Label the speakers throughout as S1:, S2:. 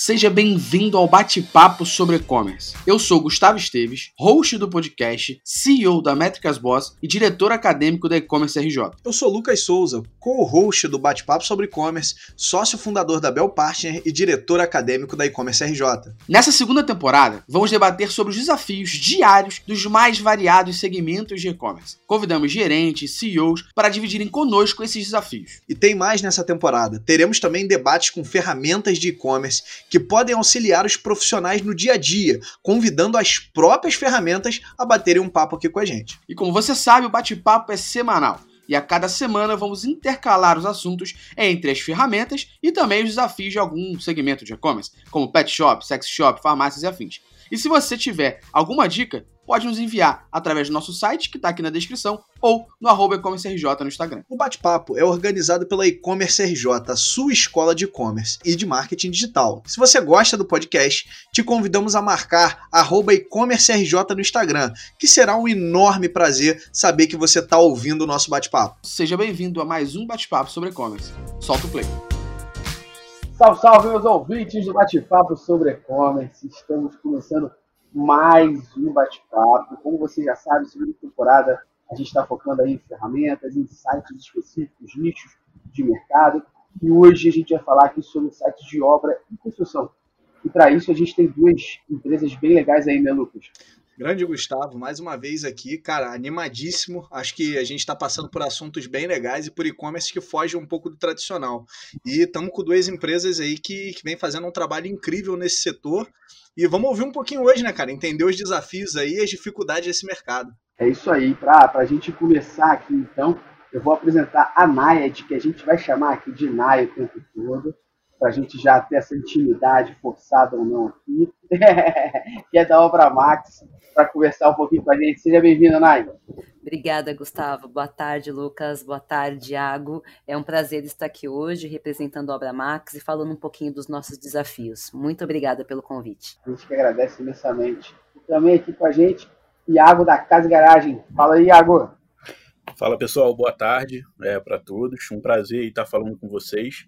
S1: Seja bem-vindo ao bate-papo sobre e-commerce. Eu sou Gustavo Esteves, host do podcast, CEO da Métricas Boss e diretor acadêmico da E-commerce RJ.
S2: Eu sou Lucas Souza, co-host do bate-papo sobre e-commerce, sócio fundador da Bell Partner e diretor acadêmico da E-commerce RJ.
S1: Nessa segunda temporada, vamos debater sobre os desafios diários dos mais variados segmentos de e-commerce. Convidamos gerentes, CEOs para dividirem conosco esses desafios.
S2: E tem mais nessa temporada. Teremos também debates com ferramentas de e-commerce que podem auxiliar os profissionais no dia a dia, convidando as próprias ferramentas a baterem um papo aqui com a gente.
S1: E como você sabe, o bate-papo é semanal. E a cada semana vamos intercalar os assuntos entre as ferramentas e também os desafios de algum segmento de e-commerce, como pet shop, sex shop, farmácias e afins. E se você tiver alguma dica, pode nos enviar através do nosso site, que está aqui na descrição, ou no arroba e-commerce RJ no Instagram.
S2: O bate-papo é organizado pela e-commerce RJ, a sua escola de e-commerce e de marketing digital. Se você gosta do podcast, te convidamos a marcar arroba e-commerce RJ no Instagram, que será um enorme prazer saber que você está ouvindo o nosso bate-papo.
S1: Seja bem-vindo a mais um bate-papo sobre e-commerce. Solta o play.
S3: Salve, salve, meus ouvintes do bate-papo sobre e-commerce. Estamos começando mais um bate-papo. Como você já sabe, segunda temporada a gente está focando aí em ferramentas, em sites específicos, nichos de mercado. E hoje a gente vai falar aqui sobre sites de obra e construção. E para isso a gente tem duas empresas bem legais aí, né, Lucas?
S2: Grande Gustavo, mais uma vez aqui, cara, animadíssimo. Acho que a gente está passando por assuntos bem legais e por e-commerce que foge um pouco do tradicional. E estamos com duas empresas aí que, que vem fazendo um trabalho incrível nesse setor. E vamos ouvir um pouquinho hoje, né, cara? Entender os desafios aí e as dificuldades desse mercado.
S3: É isso aí. Para a gente começar aqui, então, eu vou apresentar a Nayad, que a gente vai chamar aqui de Naya o tempo todo para a gente já ter essa intimidade forçada ou não aqui, que é da Obra Max, para conversar um pouquinho com a gente. Seja bem-vinda, Nai.
S4: Obrigada, Gustavo. Boa tarde, Lucas. Boa tarde, Iago. É um prazer estar aqui hoje representando a Obra Max e falando um pouquinho dos nossos desafios. Muito obrigada pelo convite.
S3: A gente que agradece imensamente. E também aqui com a gente, Iago da Casa Garagem. Fala aí, Iago.
S5: Fala pessoal, boa tarde é, para todos. Um prazer estar falando com vocês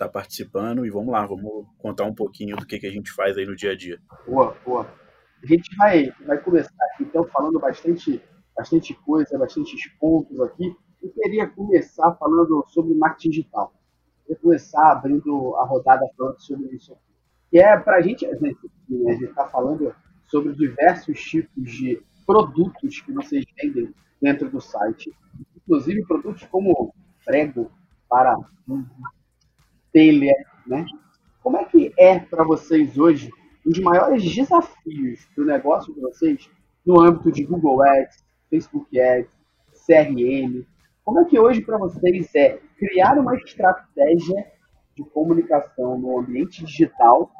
S5: está participando e vamos lá, vamos contar um pouquinho do que, que a gente faz aí no dia a dia.
S3: Boa, boa. A gente vai, vai começar aqui, então, falando bastante, bastante coisa, bastantes pontos aqui. Eu queria começar falando sobre marketing digital. Eu começar abrindo a rodada falando sobre isso aqui. Que é para a gente, né, a gente está falando sobre diversos tipos de produtos que vocês vendem dentro do site. Inclusive produtos como prego para telha, né? Como é que é para vocês hoje os maiores desafios do negócio de vocês no âmbito de Google Ads, Facebook Ads, CRM? Como é que hoje para vocês é criar uma estratégia de comunicação no ambiente digital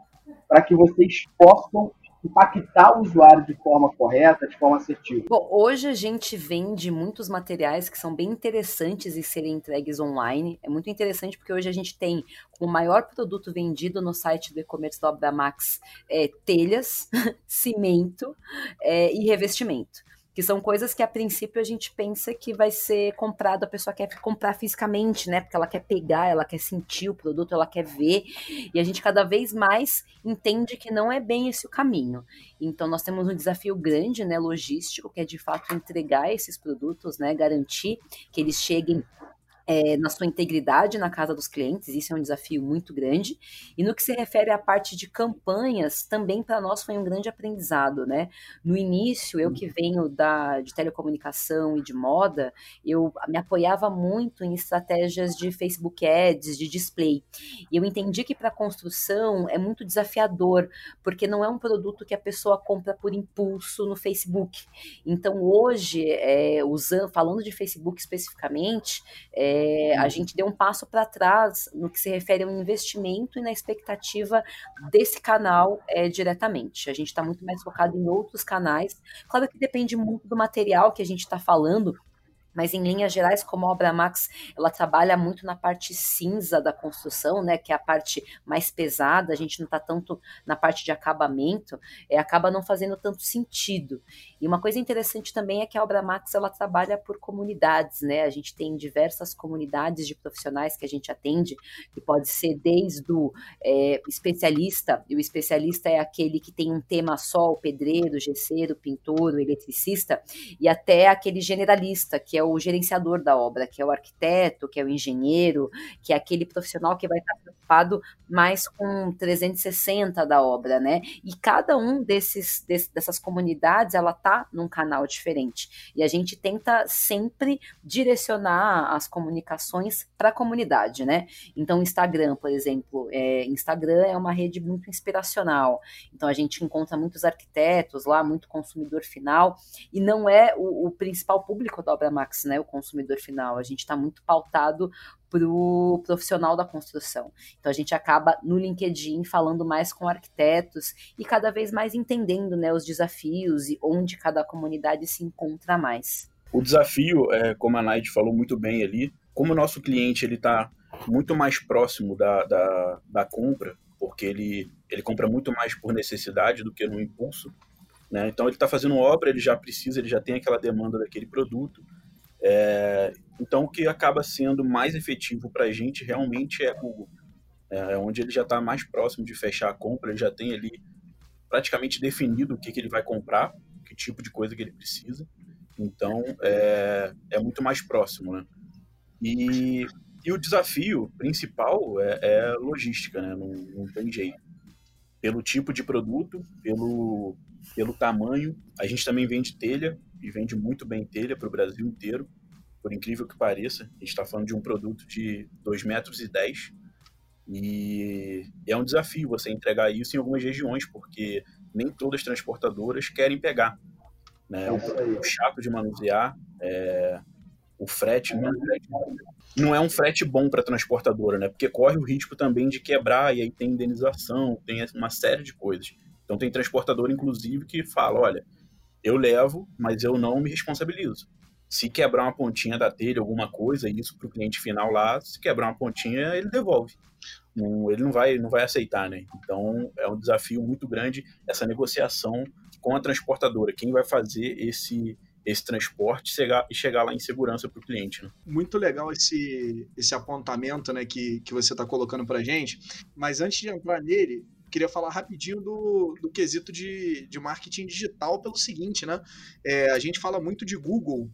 S3: para que vocês possam impactar o usuário de forma correta, de forma assertiva?
S4: Bom, hoje a gente vende muitos materiais que são bem interessantes em serem entregues online. É muito interessante porque hoje a gente tem o maior produto vendido no site do e-commerce Obra Max é, telhas, cimento é, e revestimento que são coisas que a princípio a gente pensa que vai ser comprado, a pessoa quer comprar fisicamente, né? Porque ela quer pegar, ela quer sentir o produto, ela quer ver, e a gente cada vez mais entende que não é bem esse o caminho. Então nós temos um desafio grande, né, logístico, que é de fato entregar esses produtos, né, garantir que eles cheguem é, na sua integridade na casa dos clientes, isso é um desafio muito grande. E no que se refere à parte de campanhas, também para nós foi um grande aprendizado, né? No início, eu que venho da, de telecomunicação e de moda, eu me apoiava muito em estratégias de Facebook Ads, de display. E eu entendi que para construção é muito desafiador, porque não é um produto que a pessoa compra por impulso no Facebook. Então, hoje, é, usando, falando de Facebook especificamente, é, é, a uhum. gente deu um passo para trás no que se refere ao investimento e na expectativa desse canal é, diretamente. A gente está muito mais focado em outros canais. Claro que depende muito do material que a gente está falando, Mas em linhas gerais, como a Obra Max, ela trabalha muito na parte cinza da construção, né, que é a parte mais pesada, a gente não está tanto na parte de acabamento, é, acaba não fazendo tanto sentido. E uma coisa interessante também é que a Obra Max ela trabalha por comunidades, né? A gente tem diversas comunidades de profissionais que a gente atende, que pode ser desde o é, especialista, e o especialista é aquele que tem um tema só, o pedreiro, o gesseiro, o pintor, o eletricista, e até aquele generalista, que é o gerenciador da obra, que é o arquiteto, que é o engenheiro, que é aquele profissional que vai estar preocupado mais com 360 da obra, né? E cada um desses, dessas comunidades, ela tá num canal diferente. E a gente tenta sempre direcionar as comunicações para a comunidade, né? Então, Instagram, por exemplo, é, Instagram é uma rede muito inspiracional. Então, a gente encontra muitos arquitetos lá, muito consumidor final, e não é o, o principal público da Obra Né? O consumidor final. A gente está muito pautado para o profissional da construção. Então a gente acaba no LinkedIn falando mais com arquitetos e cada vez mais entendendo né, os desafios e onde cada comunidade se encontra mais.
S5: O desafio, é, como a Night falou muito bem ali, como o nosso cliente ele está muito mais próximo da, da, da compra, porque ele, ele compra muito mais por necessidade do que no impulso, né? então ele está fazendo obra, ele já precisa, ele já tem aquela demanda daquele produto, é, então, o que acaba sendo mais efetivo para a gente realmente é Google, é, onde ele já está mais próximo de fechar a compra, ele já tem ali praticamente definido o que, que ele vai comprar, que tipo de coisa que ele precisa. Então, é, é muito mais próximo, né? E, e o desafio principal é, é logística, né? Não, não tem jeito. Pelo tipo de produto, pelo, pelo tamanho. A gente também vende telha, e vende muito bem telha para o Brasil inteiro, por incrível que pareça. A gente está falando de um produto de 2,10 metros e 10 e é um desafio você entregar isso em algumas regiões, porque nem todas as transportadoras querem pegar. Né? É produto chato de manusear, é... o frete não, não é um frete bom para transportadora, né? porque corre o risco também de quebrar, e aí tem indenização, tem uma série de coisas. Então tem transportador, inclusive, que fala, olha, eu levo, mas eu não me responsabilizo. Se quebrar uma pontinha da telha, alguma coisa, isso para o cliente final lá, se quebrar uma pontinha, ele devolve. Ele não vai, não vai aceitar, né? Então é um desafio muito grande essa negociação com a transportadora. Quem vai fazer esse esse transporte chegar, e chegar lá em segurança para o cliente. Né?
S2: Muito legal esse, esse apontamento né, que, que você está colocando para gente. Mas antes de entrar nele, queria falar rapidinho do, do quesito de, de marketing digital pelo seguinte, né? É, a gente fala muito de Google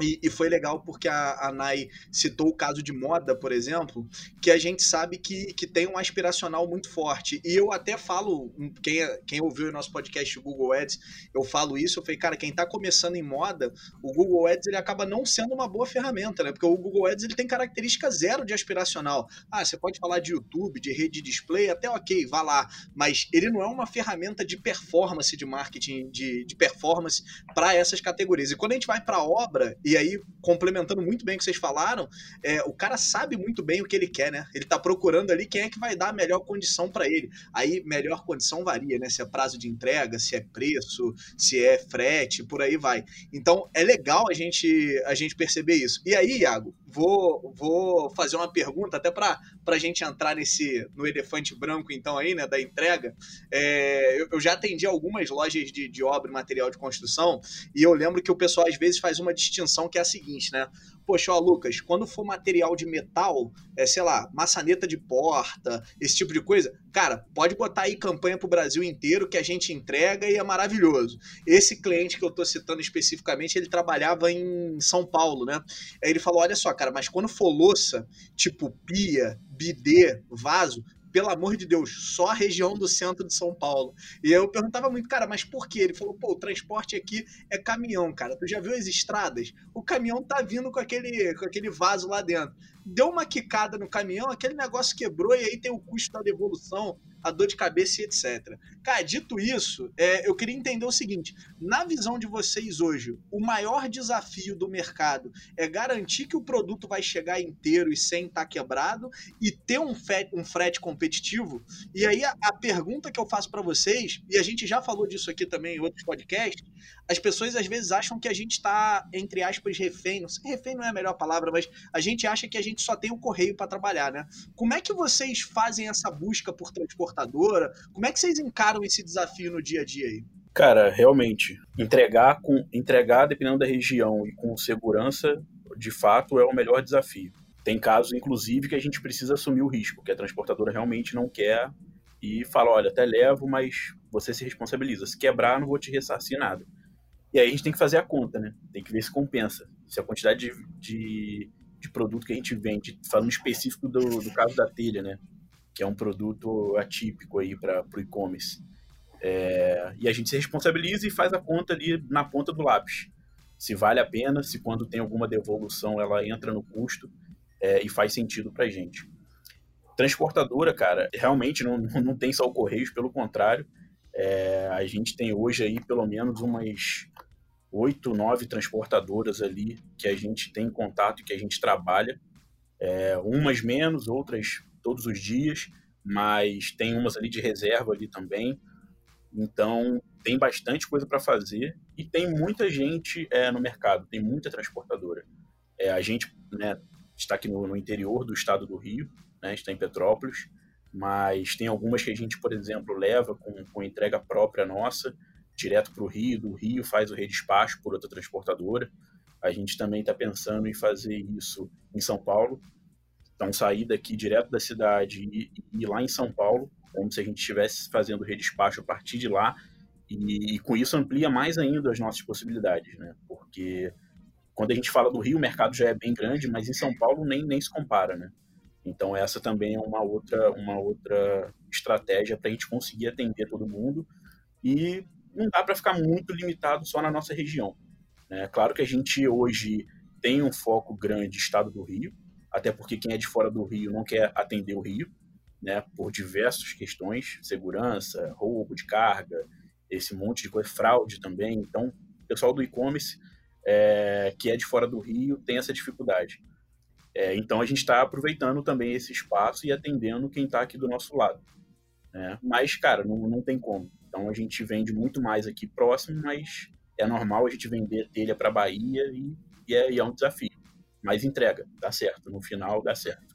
S2: e, e, foi legal porque a, a Nai citou o caso de moda, por exemplo, que a gente sabe que, que tem um aspiracional muito forte. E eu até falo, quem, quem ouviu o nosso podcast Google Ads, eu falo isso, eu falei, cara, quem está começando em moda, o Google Ads ele acaba não sendo uma boa ferramenta, né? Porque o Google Ads ele tem característica zero de aspiracional. Ah, você pode falar de YouTube, de rede de display, até ok, vá lá. Mas ele não é uma ferramenta de performance de marketing, de, de performance para essas categorias. E quando a gente vai para obra, e aí, complementando muito bem o que vocês falaram, é, o cara sabe muito bem o que ele quer, né? Ele tá procurando ali quem é que vai dar a melhor condição para ele. Aí, melhor condição varia, né? Se é prazo de entrega, se é preço, se é frete, por aí vai. Então, é legal a gente, a gente perceber isso. E aí, Iago, vou, vou fazer uma pergunta até para a gente entrar nesse no elefante branco, então, aí, né, da entrega. É, eu, eu, já atendi algumas lojas de, de obra e material de construção e eu lembro que o pessoal às vezes faz uma distinção que é a seguinte, né? Poxa, ó, Lucas, quando for material de metal, é, sei lá, maçaneta de porta, esse tipo de coisa, cara, pode botar aí campanha pro Brasil inteiro que a gente entrega e é maravilhoso. Esse cliente que eu tô citando especificamente, ele trabalhava em São Paulo, né? Aí ele falou: olha só, cara, mas quando for louça, tipo pia, bidê, vaso, pelo amor de Deus, só a região do centro de São Paulo. E eu perguntava muito, cara, mas por quê? Ele falou, pô, o transporte aqui é caminhão, cara. Tu já viu as estradas? O caminhão tá vindo com aquele, com aquele vaso lá dentro. Deu uma quicada no caminhão, aquele negócio quebrou e aí tem o custo da devolução, a dor de cabeça e etc. Cara, dito isso, é, eu queria entender o seguinte: na visão de vocês hoje, o maior desafio do mercado é garantir que o produto vai chegar inteiro e sem estar tá quebrado e ter um frete, um frete competitivo? E aí a, a pergunta que eu faço para vocês, e a gente já falou disso aqui também em outros podcasts, as pessoas às vezes acham que a gente está, entre aspas, refém. Não sei, refém não é a melhor palavra, mas a gente acha que a gente só tem o correio para trabalhar, né? Como é que vocês fazem essa busca por transportadora? Como é que vocês encaram esse desafio no dia a dia aí?
S5: Cara, realmente, entregar com entregar dependendo da região e com segurança, de fato, é o melhor desafio. Tem casos, inclusive, que a gente precisa assumir o risco, que a transportadora realmente não quer e fala, olha, até levo, mas você se responsabiliza. Se quebrar, não vou te ressarcir nada. E aí a gente tem que fazer a conta, né? Tem que ver se compensa. Se a quantidade de, de, de produto que a gente vende, falando específico do, do caso da telha, né? Que é um produto atípico aí para o e-commerce. É, e a gente se responsabiliza e faz a conta ali na ponta do lápis. Se vale a pena, se quando tem alguma devolução ela entra no custo é, e faz sentido para a gente. Transportadora, cara, realmente não, não tem só o Correios, pelo contrário. É, a gente tem hoje aí pelo menos umas oito, nove transportadoras ali que a gente tem contato e que a gente trabalha. É, umas menos, outras todos os dias, mas tem umas ali de reserva ali também. Então tem bastante coisa para fazer e tem muita gente é, no mercado, tem muita transportadora. É, a gente né, está aqui no, no, interior do estado do Rio, né, está em Petrópolis, mas tem algumas que a gente, por exemplo, leva com, com entrega própria nossa direto para o Rio, do Rio faz o redespacho por outra transportadora. A gente também está pensando em fazer isso em São Paulo. Então, sair daqui direto da cidade e ir lá em São Paulo, como se a gente estivesse fazendo redespacho a partir de lá. E, e, com isso amplia mais ainda as nossas possibilidades, né? Porque quando a gente fala do Rio, o mercado já é bem grande, mas em São Paulo nem, nem se compara, né? Então essa também é uma outra, uma outra estratégia para a gente conseguir atender todo mundo e não dá para ficar muito limitado só na nossa região. É claro que a gente hoje tem um foco grande estado do Rio, até porque quem é de fora do Rio não quer atender o Rio, né, por diversas questões, segurança, roubo de carga, esse monte de coisa, fraude também. Então, o pessoal do e-commerce é, que é de fora do Rio tem essa dificuldade. É, então, a gente está aproveitando também esse espaço e atendendo quem está aqui do nosso lado. Né? Mas, cara, não, não tem como. Então a gente vende muito mais aqui próximo, mas é normal a gente vender telha para Bahia e, e, é, e é um desafio. Mas entrega, dá certo. No final dá certo.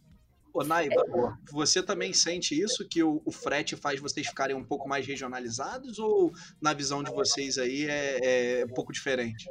S2: Ô, Naiba, é. você também sente isso, que o, o, frete faz vocês ficarem um pouco mais regionalizados, ou na visão de vocês aí é, é um pouco diferente?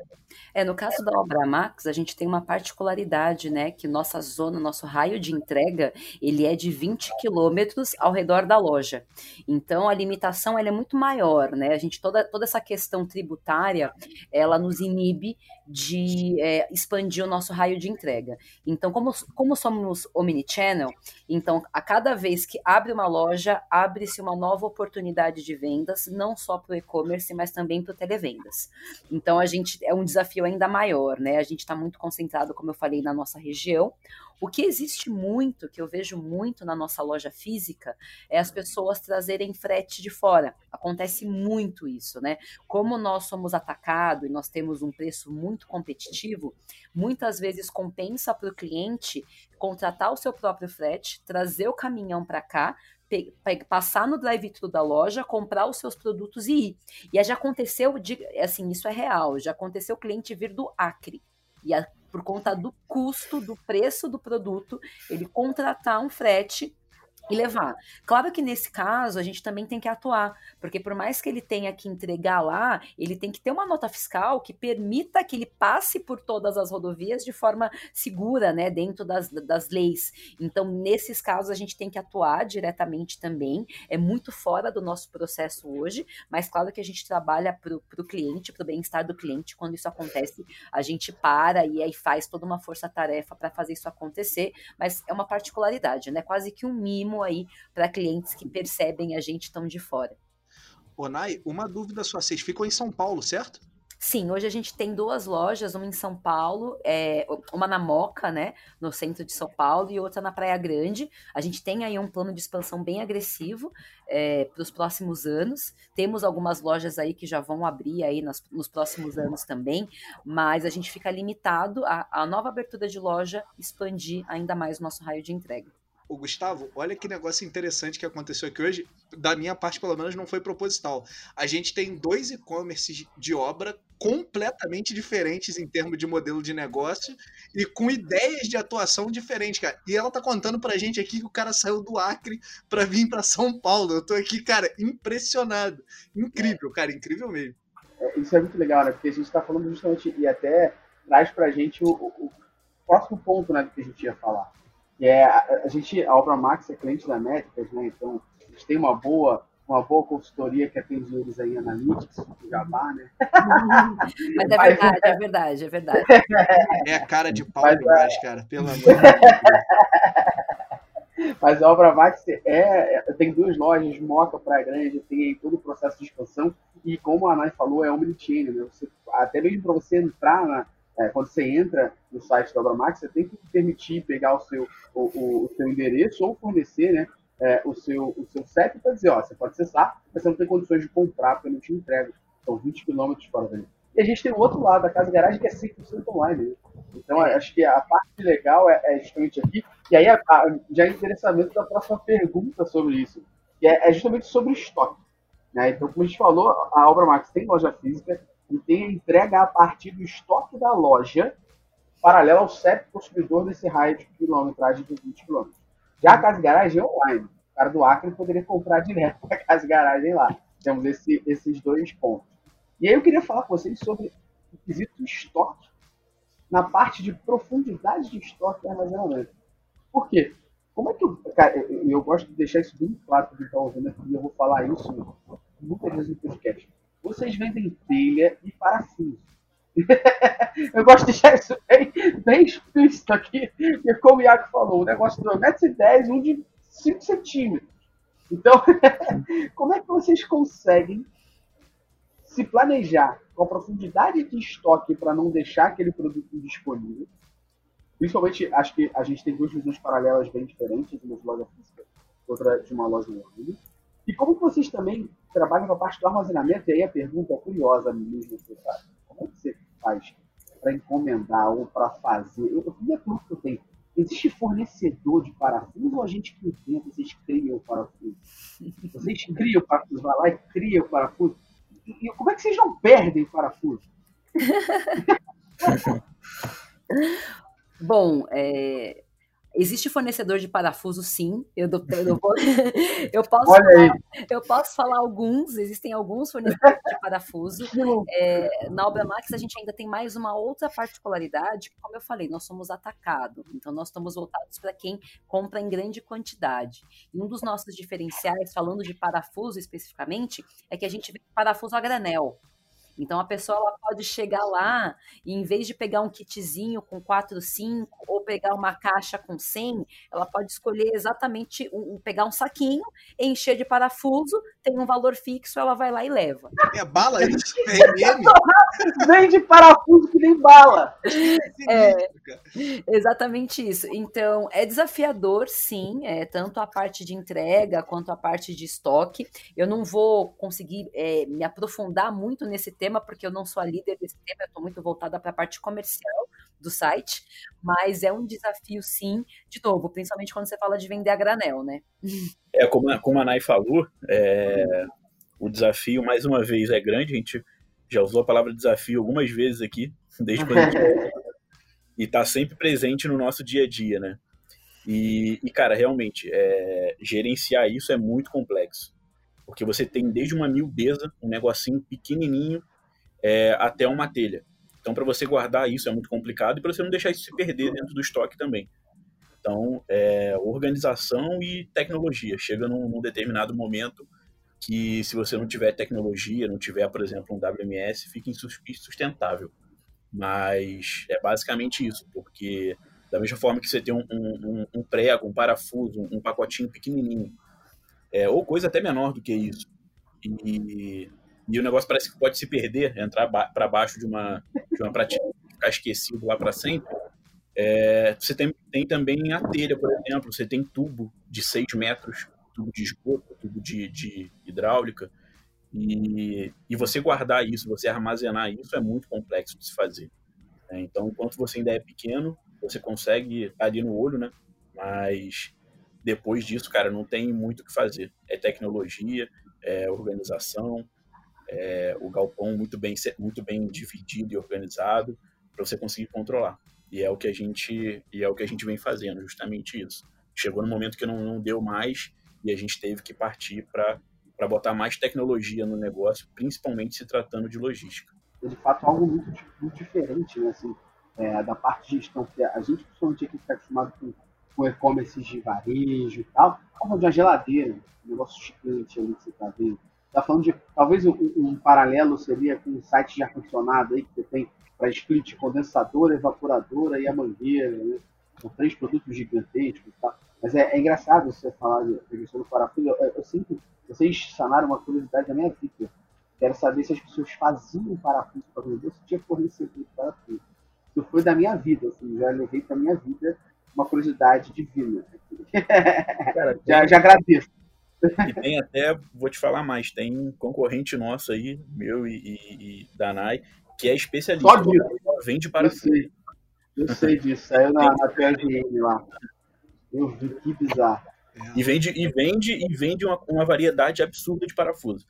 S4: É, no caso da Obra Max, a gente tem uma particularidade, né, que nossa zona, nosso raio de entrega, ele é de 20 quilômetros ao redor da loja. Então, a limitação, ela é muito maior, né, a gente, toda, toda essa questão tributária, ela nos inibe de é, expandir o nosso raio de entrega. Então, como, como somos omnichannel, então, a cada vez que abre uma loja, abre-se uma nova oportunidade de vendas, não só para o e-commerce, mas também para o televendas. Então, a gente é um desafio ainda maior, né? A gente está muito concentrado, como eu falei, na nossa região. O que existe muito, que eu vejo muito na nossa loja física, é as pessoas trazerem frete de fora. Acontece muito isso, né? Como nós somos atacado e nós temos um preço muito competitivo, muitas vezes compensa para o cliente contratar o seu próprio frete, trazer o caminhão para cá, passar no drive-thru da loja, comprar os seus produtos e ir. E já aconteceu, assim, isso é real, já aconteceu o cliente vir do Acre. E a por conta do custo, do preço do produto, ele contratar um frete e levar. Claro que nesse caso a gente também tem que atuar, porque por mais que ele tenha que entregar lá, ele tem que ter uma nota fiscal que permita que ele passe por todas as rodovias de forma segura, né, dentro das, das leis. Então, nesses casos a gente tem que atuar diretamente também. É muito fora do nosso processo hoje, mas claro que a gente trabalha para o cliente, para o bem-estar do cliente. Quando isso acontece, a gente para e aí faz toda uma força-tarefa para fazer isso acontecer, mas é uma particularidade, né? Quase que um mimo aí para clientes que percebem a gente tão de fora.
S2: Onai, uma dúvida só, vocês ficam em São Paulo, certo?
S4: Sim, hoje a gente tem duas lojas, uma em São Paulo, é, uma na Moca, né, no centro de São Paulo, e outra na Praia Grande. A gente tem aí um plano de expansão bem agressivo é, para os próximos anos. Temos algumas lojas aí que já vão abrir aí nos, nos próximos anos também, mas a gente fica limitado a, a nova abertura de loja expandir ainda mais o nosso raio de entrega.
S2: O Gustavo, olha que negócio interessante que aconteceu aqui hoje. Da minha parte, pelo menos, não foi proposital. A gente tem dois e-commerces de obra completamente diferentes em termos de modelo de negócio e com ideias de atuação diferentes, cara. E ela tá contando pra gente aqui que o cara saiu do Acre pra vir pra São Paulo. Eu tô aqui, cara, impressionado. Incrível, cara, incrível mesmo.
S3: É, isso é muito legal, né? Porque a gente tá falando justamente, e até traz pra gente o, o próximo ponto, né, que a gente ia falar é a, a, gente, a Obra Max é cliente da Métricas, né? Então a gente tem uma boa uma boa consultoria que atende eles aí em Analytics, Jabá, né?
S4: Mas é verdade, é verdade, é verdade.
S2: É a cara de pau Mas, demais, é... cara, pelo amor de Deus.
S3: Mas a Obra Max é, é, tem duas lojas, Moca, Praia Grande, tem todo o processo de expansão, e como a Anai falou, é omnichannel, né? Você, até mesmo para você entrar na, é, quando você entra no site da Obramax, você tem que permitir pegar o seu, o, o, o seu endereço ou fornecer né, é, o, seu, o seu CEP para dizer, ó, você pode acessar, mas você não tem condições de comprar porque não te entrega. São 20 quilômetros fora dali. E a gente tem o outro lado da casa garagem que é 100% online. Né? Então, acho que a parte legal é, é justamente aqui. E aí, a, a, já é interessamento da próxima pergunta sobre isso, que é, é justamente sobre estoque. Né? Então, como a gente falou, a Obra Max tem loja física, e tem a entrega a partir do estoque da loja, paralelo ao CEP consumidor desse raio de quilometragem de 20 km. Já a Casa Garagem é online. O cara do Acre poderia comprar direto a Casa Garagem lá. Temos esse, esses dois pontos. E aí eu queria falar com vocês sobre o quesito estoque na parte de profundidade de estoque e armazenamento. Por quê? Como é que eu, cara, eu, eu gosto de deixar isso bem claro para quem está ouvindo aqui, eu vou falar isso muitas vezes no podcast vocês vendem telha e parafuso. eu gosto de deixar isso bem, bem explícito aqui, porque como o Iago falou, o negócio de 1,10m, um de 5 centímetros. Então, como é que vocês conseguem se planejar com a profundidade de estoque para não deixar aquele produto disponível? Principalmente, acho que a gente tem duas visões paralelas bem diferentes, uma de loja física, outra de uma loja online. E como vocês também trabalham com a parte do armazenamento, e aí a pergunta é curiosa mesmo, você sabe? Como é que você faz para encomendar ou para fazer? Eu, eu queria tudo que eu tenho. Existe fornecedor de parafuso ou a gente que inventa, vocês criam o parafuso? Vocês criam o parafuso, vai lá e cria o parafuso. E, e como é que vocês não perdem parafuso?
S4: Bom, é, Existe fornecedor de parafuso, sim. Eu, eu, eu, posso, falar, eu posso falar alguns, existem alguns fornecedores de parafuso. É, na Obra Max, a gente ainda tem mais uma outra particularidade, como eu falei, nós somos atacado. Então, nós estamos voltados para quem compra em grande quantidade. E um dos nossos diferenciais, falando de parafuso especificamente, é que a gente vê parafuso a granel. Então a pessoa ela pode chegar lá e em vez de pegar um kitzinho com 4, 5 ou pegar uma caixa com 100, ela pode escolher exatamente um, pegar um saquinho, encher de parafuso, tem um valor fixo, ela vai lá e leva.
S2: É bala isso? É
S3: Vende parafuso que nem bala.
S4: É, exatamente isso. Então é desafiador, sim, é, tanto a parte de entrega quanto a parte de estoque. Eu não vou conseguir é, me aprofundar muito nesse tema tema, porque eu não sou a líder desse tema, eu estou muito voltada para a parte comercial do site, mas é um desafio, sim, de novo, principalmente quando você fala de vender a granel, né?
S5: É, como, a, como a Nay falou, é, o desafio, mais uma vez, é grande, a gente já usou a palavra desafio algumas vezes aqui, desde quando a gente... e está sempre presente no nosso dia a dia, né? E, e cara, realmente, é, gerenciar isso é muito complexo. Porque você tem desde uma miudeza, um negocinho pequenininho, é, até uma telha. Então, para você guardar isso é muito complicado e para você não deixar isso se perder dentro do estoque também. Então, é, organização e tecnologia. Chega num, num, determinado momento que, se você não tiver tecnologia, não tiver, por exemplo, um WMS, fica insustentável. Mas é basicamente isso, porque da mesma forma que você tem um, um, um prego, um parafuso, um pacotinho pequenininho, é, ou coisa até menor do que isso, e e o negócio parece que pode se perder, entrar ba para baixo de uma, de uma prateleira, ficar esquecido lá para sempre. É, você tem, tem também a telha, por exemplo, você tem tubo de 6 metros, tubo de esgoto, tubo de, de hidráulica, e, e você guardar isso, você armazenar isso é muito complexo de se fazer. Né? Então, enquanto você ainda é pequeno, você consegue ali no olho, né? Mas depois disso, cara, não tem muito o que fazer. É tecnologia, é organização, é o galpão muito bem, muito bem dividido e organizado para você conseguir controlar. E é o que a gente e é o que a gente vem fazendo, justamente isso. Chegou no momento que não, não deu mais e a gente teve que partir para para botar mais tecnologia no negócio, principalmente se tratando de logística.
S3: É de fato algo muito, muito diferente, né? Assim, é, da parte de gestão, que a gente, principalmente aqui, está acostumado com, com e-commerce de varejo e tal, falando de uma geladeira, um negócio gigante ali que você está vendo. Está falando de, talvez um, um, paralelo seria com um site de ar-condicionado aí que você tem para split condensadora, evaporadora e a mangueira, né? São três produtos gigantescos tal. Mas é, é engraçado você falar de questão do parafuso. Eu, eu, sinto, vocês sanaram uma curiosidade da minha vida. Quero saber se as pessoas faziam parafuso para vender, se tinha fornecedor de parafuso. Isso foi da minha vida, assim, já levei para minha vida uma curiosidade divina. Cara, já, já agradeço.
S5: E tem até, vou te falar mais, tem um concorrente nosso aí, meu e, e, e Danai, que é especialista. Só
S3: disso.
S5: Vende parafuso.
S3: Eu sei, eu sei disso, saiu na, na PRN lá. Eu vi, que bizarro.
S5: E vende, e vende, e vende uma, uma variedade absurda de parafuso.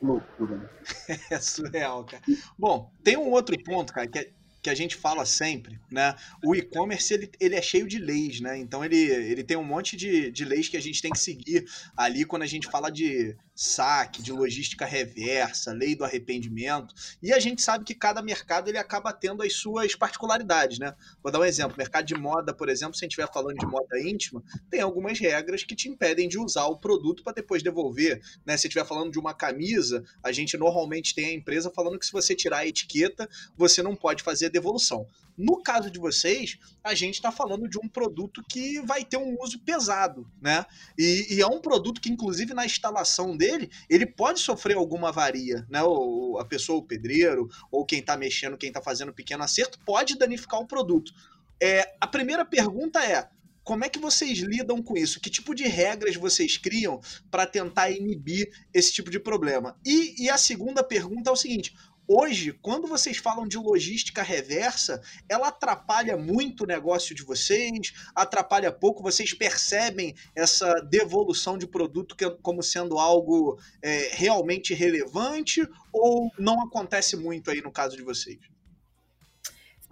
S3: Loucura. Né?
S2: É surreal, cara. Bom, tem um outro ponto, cara, que é que a gente fala sempre, né? O e-commerce ele, ele é cheio de leis, né? Então ele, ele tem um monte de, de leis que a gente tem que seguir ali quando a gente fala de saque, de logística reversa, lei do arrependimento. E a gente sabe que cada mercado ele acaba tendo as suas particularidades, né? Vou dar um exemplo. Mercado de moda, por exemplo, se a gente estiver falando de moda íntima, tem algumas regras que te impedem de usar o produto para depois devolver. Né? Se estiver falando de uma camisa, a gente normalmente tem a empresa falando que se você tirar a etiqueta, você não pode fazer a devolução. No caso de vocês, a gente está falando de um produto que vai ter um uso pesado, né? E, e, é um produto que, inclusive, na instalação dele, ele pode sofrer alguma avaria, né? O, a pessoa, o pedreiro, ou quem está mexendo, quem está fazendo pequeno acerto, pode danificar o produto. É, a primeira pergunta é: como é que vocês lidam com isso? Que tipo de regras vocês criam para tentar inibir esse tipo de problema? E, e, a segunda pergunta é o seguinte: Hoje, quando vocês falam de logística reversa, ela atrapalha muito o negócio de vocês, atrapalha pouco, vocês percebem essa devolução de produto como sendo algo é, realmente relevante ou não acontece muito aí no caso de vocês?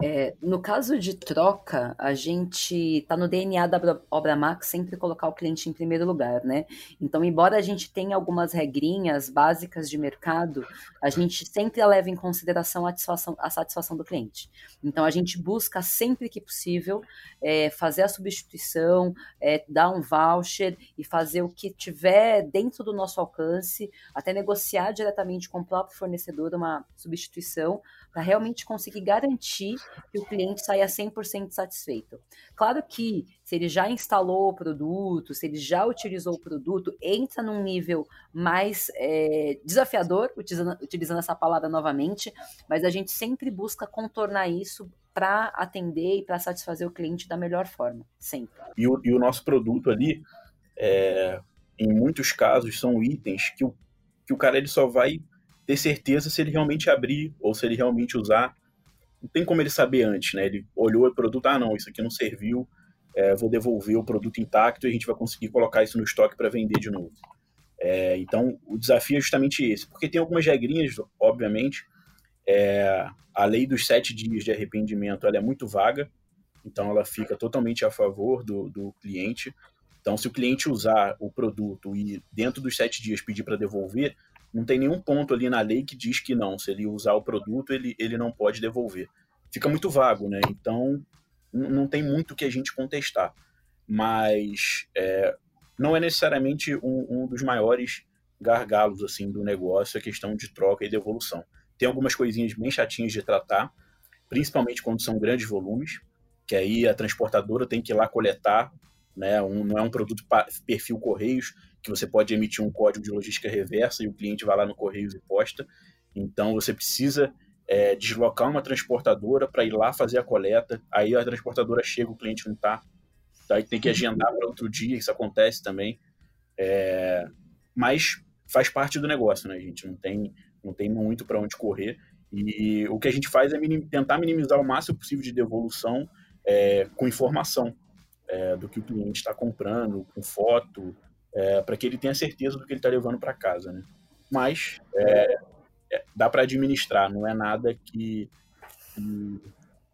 S4: É, no caso de troca, a gente tá no DNA da Obra Max sempre colocar o cliente em primeiro lugar, né? Então, embora a gente tenha algumas regrinhas básicas de mercado, a gente sempre leva em consideração a satisfação, a satisfação do cliente. Então, a gente busca sempre que possível é, fazer a substituição, é, dar um voucher e fazer o que tiver dentro do nosso alcance, até negociar diretamente com o próprio fornecedor uma substituição para realmente conseguir garantir que o cliente saia 100% satisfeito. Claro que se ele já instalou o produto, se ele já utilizou o produto, entra num nível mais é, desafiador, utilizando, utilizando essa palavra novamente, mas a gente sempre busca contornar isso para atender e para satisfazer o cliente da melhor forma, sempre.
S5: E o, e o nosso produto ali, é, em muitos casos, são itens que o, que o cara ele só vai ter certeza se ele realmente abrir ou se ele realmente usar. Não tem como ele saber antes, né? Ele olhou o produto, ah, não, isso aqui não serviu, é, vou devolver o produto intacto e a gente vai conseguir colocar isso no estoque para vender de novo. É, então, o desafio é justamente esse, porque tem algumas regrinhas, obviamente. É, a lei dos sete dias de arrependimento ela é muito vaga, então ela fica totalmente a favor do, do cliente. Então, se o cliente usar o produto e dentro dos sete dias pedir para devolver, não tem nenhum ponto ali na lei que diz que não, se ele usar o produto, ele, ele não pode devolver. Fica muito vago, né? Então, não tem muito que a gente contestar. Mas é, não é necessariamente um, um, dos maiores gargalos assim do negócio a questão de troca e devolução. Tem algumas coisinhas bem chatinhas de tratar, principalmente quando são grandes volumes, que aí a transportadora tem que ir lá coletar né? Um, não é um produto perfil Correios, que você pode emitir um código de logística reversa e o cliente vai lá no Correios e posta. Então você precisa é, deslocar uma transportadora para ir lá fazer a coleta. Aí a transportadora chega, o cliente não está. Aí tem que agendar para outro dia, isso acontece também. É, mas faz parte do negócio, né, gente? Não tem, não tem muito para onde correr. E o que a gente faz é minim, tentar minimizar o máximo possível de devolução é, com informação é, do que o cliente está comprando, com foto, é, para que ele tenha certeza do que ele está levando para casa, né? Mas é, é, dá para administrar, não é nada que, que,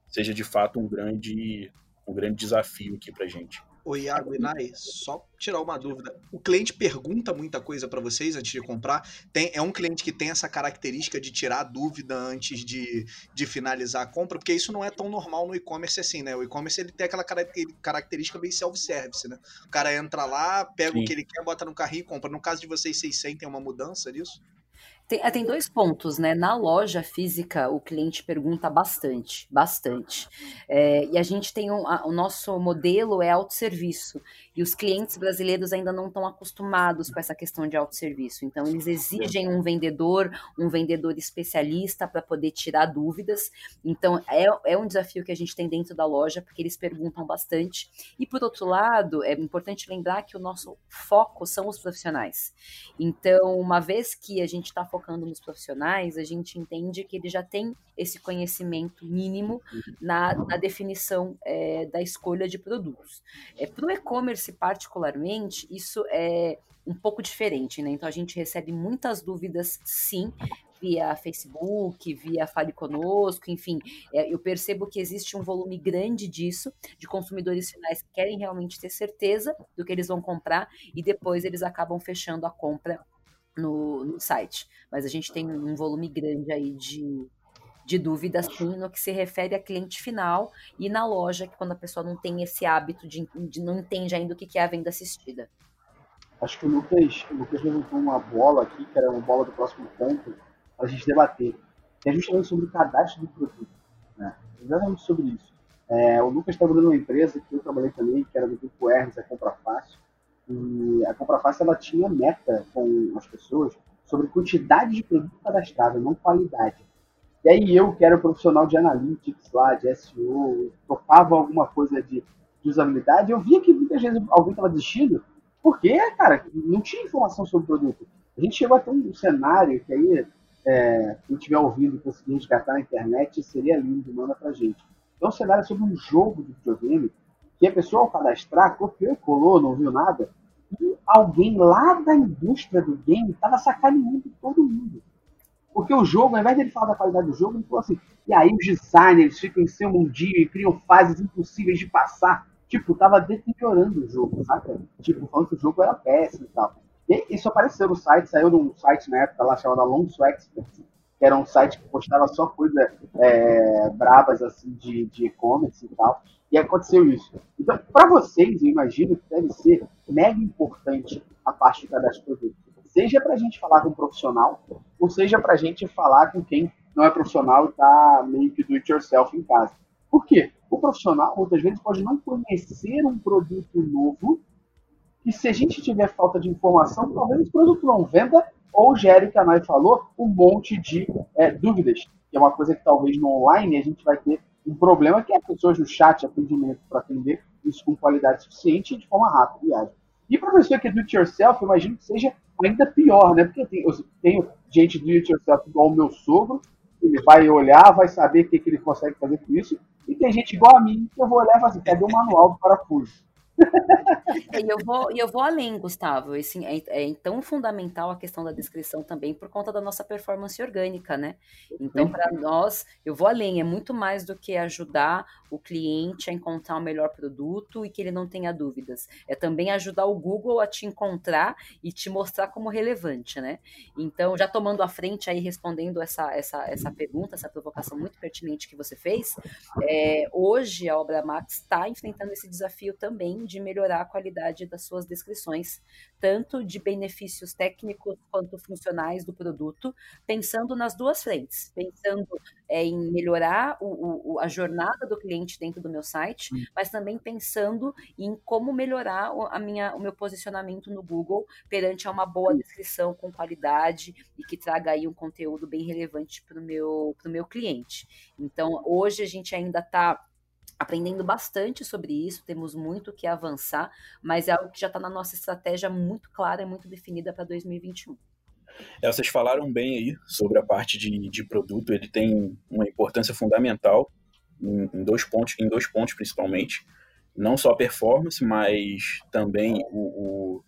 S5: seja de fato um grande, um grande desafio aqui para gente.
S2: O Iago e Nai, só tirar uma dúvida. O cliente pergunta muita coisa para vocês antes de comprar? Tem, é um cliente que tem essa característica de tirar dúvida antes de, de finalizar a compra? Porque isso não é tão normal no e-commerce assim, né? O e-commerce ele tem aquela característica bem self-service, né? O cara entra lá, pega Sim. o que ele quer, bota no carrinho e compra. No caso de vocês, vocês sentem uma mudança nisso?
S4: Tem, é, tem dois pontos, né? Na loja física, o cliente pergunta bastante, bastante. É, e a gente tem um, a, o nosso modelo é autosserviço. E os clientes brasileiros ainda não estão acostumados com essa questão de autosserviço. Então, eles exigem um vendedor, um vendedor especialista para poder tirar dúvidas. Então, é, é um desafio que a gente tem dentro da loja, porque eles perguntam bastante. E, por outro lado, é importante lembrar que o nosso foco são os profissionais. Então, uma vez que a gente está focando nos profissionais, a gente entende que ele já tem esse conhecimento mínimo na, na definição é, da escolha de produtos. É, para o e-commerce, particularmente, isso é um pouco diferente, né? Então a gente recebe muitas dúvidas, sim, via Facebook, via Fale Conosco, enfim, é, eu percebo que existe um volume grande disso, de consumidores finais que querem realmente ter certeza do que eles vão comprar e depois eles acabam fechando a compra no, no site. Mas a gente tem um volume grande aí de, de dúvida, sim, no que se refere a cliente final e na loja, que quando a pessoa não tem esse hábito de, de não entende ainda o que é a venda assistida.
S3: Acho que o Lucas, o Lucas levantou uma bola aqui, que era uma bola do próximo ponto, para a gente debater, que é justamente sobre o cadastro do produto. Né? Exatamente sobre isso. É, o Lucas está trabalhando uma empresa que eu trabalhei também, que era do grupo Hermes, a Compra Fácil. E a Compra Fácil ela tinha meta com as pessoas sobre quantidade de produto cadastrado, não qualidade. E aí eu, que era profissional de analytics lá, de SEO, topava alguma coisa de, de usabilidade, eu via que muitas vezes alguém estava desistindo, porque, cara, não tinha informação sobre o produto. A gente chegou a ter um cenário que aí, é, quem estiver ouvindo e conseguir resgatar na internet, seria lindo, manda pra gente. É um cenário sobre um jogo de videogame, que a pessoa ao cadastrar, copiou e colou, não viu nada, alguém lá da indústria do game estava sacaneando todo mundo. Porque o jogo, ao invés dele falar da qualidade do jogo, ele falou assim, e aí os designers ficam em seu mundinho e criam fases impossíveis de passar. Tipo, tava deteriorando o jogo, saca? Tipo, falando que o jogo era péssimo e tal. E isso apareceu no site, saiu num site na época lá chamado Alonso Expert, que era um site que postava só coisas é, brabas assim de e-commerce e tal. E aconteceu isso. Então, para vocês, eu imagino que deve ser mega importante a parte de cadastro produto seja para a gente falar com um profissional, ou seja para a gente falar com quem não é profissional e está meio que do it yourself em casa. Por quê? O profissional, muitas vezes, pode não conhecer um produto novo, e se a gente tiver falta de informação, talvez esse produto não venda, ou gere, que a Nai falou, um monte de é, dúvidas, que é uma coisa que talvez no online a gente vai ter um problema, que é pessoas no chat, atendimento para atender isso com qualidade suficiente e de forma rápida e ágil. E pessoa que é do it yourself, eu imagino que seja ainda pior, né? Porque tem, eu tenho gente do it yourself igual o meu sogro, ele vai olhar, vai saber o que, que ele consegue fazer com isso, e tem gente igual a mim que eu vou olhar e falar assim, cadê o manual do parafuso?
S4: E eu vou, eu vou além, Gustavo. Assim, é, é tão fundamental a questão da descrição também por conta da nossa performance orgânica, né? Então, para nós, eu vou além, é muito mais do que ajudar o cliente a encontrar o melhor produto e que ele não tenha dúvidas. É também ajudar o Google a te encontrar e te mostrar como relevante, né? Então, já tomando a frente aí, respondendo essa, essa, essa pergunta, essa provocação muito pertinente que você fez, é, hoje a Obra Max está enfrentando esse desafio também de melhorar a qualidade das suas descrições, tanto de benefícios técnicos quanto funcionais do produto, pensando nas duas frentes, pensando é, em melhorar o, o, a jornada do cliente dentro do meu site, hum. mas também pensando em como melhorar a minha, o meu posicionamento no Google perante a uma boa hum. descrição com qualidade e que traga aí um conteúdo bem relevante para o meu, meu cliente. Então, hoje a gente ainda está aprendendo bastante sobre isso, temos muito que avançar, mas é algo que já está na nossa estratégia muito clara e muito definida para 2021.
S5: É, vocês falaram bem aí sobre a parte de, de produto, ele tem uma importância fundamental em, em, dois pontos, em dois pontos principalmente, não só a performance, mas também o, o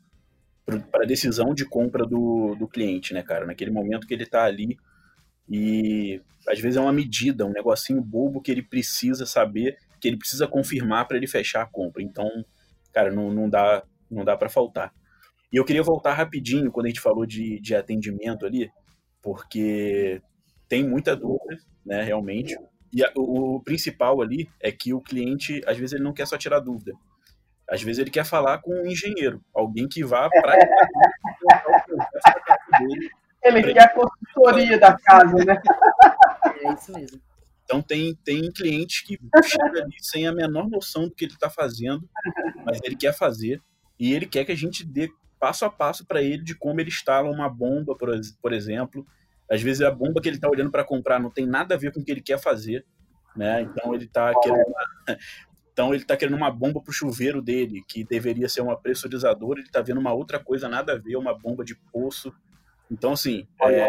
S5: para a decisão de compra do, do cliente, né, cara? Naquele momento que ele está ali e às vezes é uma medida, um negocinho bobo que ele precisa saber, que ele precisa confirmar para ele fechar a compra. Então, cara, não, não dá, não dá para faltar. E eu queria voltar rapidinho quando a gente falou de, de atendimento ali, porque tem muita dúvida, né, realmente. E a, o, o, principal ali é que o cliente, às vezes, ele não quer só tirar dúvida. Às vezes ele quer falar com um engenheiro, alguém que vá para
S3: Ele quer a consultoria da casa, né?
S4: É isso mesmo.
S5: Então tem, tem cliente que chega ali sem a menor noção do que ele está fazendo, mas ele quer fazer e ele quer que a gente dê passo a passo para ele de como ele instala uma bomba, por, por exemplo. Às vezes a bomba que ele está olhando para comprar não tem nada a ver com o que ele quer fazer, né? Então ele está querendo uma, então ele está querendo uma bomba para o chuveiro dele, que deveria ser uma pressurizadora, ele está vendo uma outra coisa nada a ver, uma bomba de poço. Então, assim, é,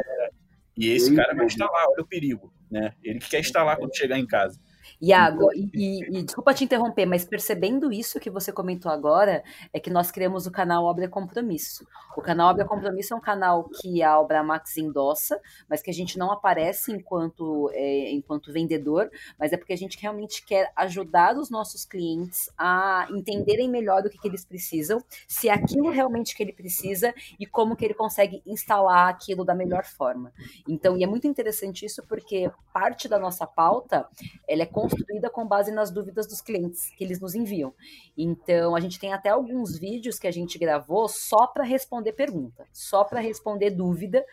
S5: e esse cara vai instalar, olha o perigo, né? Ele que quer instalar quando chegar em casa.
S4: Iago, e, e, e, desculpa te interromper, mas percebendo isso que você comentou agora, é que nós criamos o canal Obra Compromisso. O canal Obra Compromisso é um canal que a Obra Max endossa, mas que a gente não aparece enquanto, é, enquanto vendedor, mas é porque a gente realmente quer ajudar os nossos clientes a entenderem melhor o que, que eles precisam, se é aquilo realmente que ele precisa e como que ele consegue instalar aquilo da melhor forma. Então, e é muito interessante isso porque parte da nossa pauta, ela é construída com base nas dúvidas dos clientes que eles nos enviam. Então, a gente tem até alguns vídeos que a gente gravou só para responder pergunta, só para responder dúvida,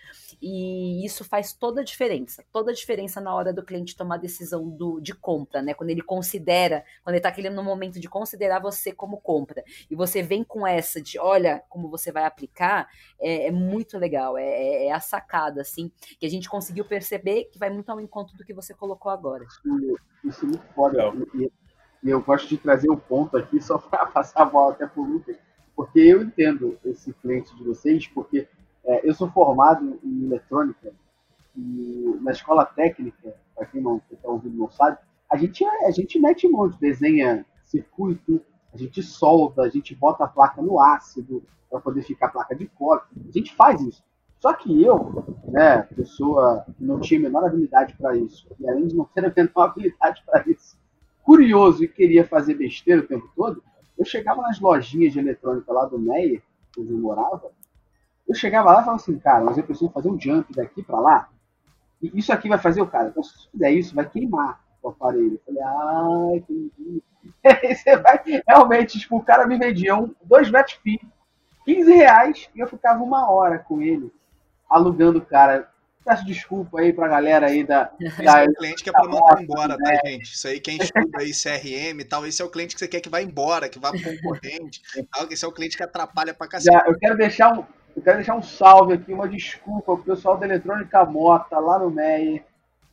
S4: e isso faz toda a diferença, toda a diferença na hora do cliente tomar a decisão do, de compra, né? Quando ele considera, quando ele está querendo no momento de considerar você como compra, e você vem com essa de, olha como você vai aplicar, é, é muito legal, é, é, é a sacada, assim, que a gente conseguiu perceber que vai muito ao encontro do que você colocou agora.
S3: Isso muito foda. E, e, eu gosto de trazer um ponto aqui, só para passar a bola até para o Lucas, porque eu entendo esse cliente de vocês, porque é, eu sou formado em eletrônica e na escola técnica, para quem não está ouvindo não sabe, a gente, a gente mete mão de desenha circuito, a gente solda, a gente bota a placa no ácido para poder ficar placa de cobre. A gente faz isso. Só que eu, né, pessoa que não tinha a menor habilidade para isso, e além de não ter a menor habilidade para isso, curioso e queria fazer besteira o tempo todo, eu chegava nas lojinhas de eletrônica lá do Meyer, onde eu morava, eu chegava lá e falava assim, cara, mas eu preciso fazer um jump daqui para lá, e isso aqui vai fazer o cara, então se fizer isso, vai queimar o aparelho. Eu falei, ah, entendi. Você vai, realmente, tipo, o cara me vendia um, dois metros fio, 15 reais, e eu ficava uma hora com ele alugando o cara. Peço desculpa aí pra galera aí da.
S2: Esse da, é o cliente que é pra mandar embora, tá, né? gente? Isso aí, quem estuda aí CRM e tal, esse é o cliente que você quer que vá embora, que vá pro concorrente tal, esse é o cliente que atrapalha pra cacete.
S3: Eu quero deixar um. Eu quero deixar um salve aqui, uma desculpa pro pessoal da Eletrônica Mota, lá no MEI.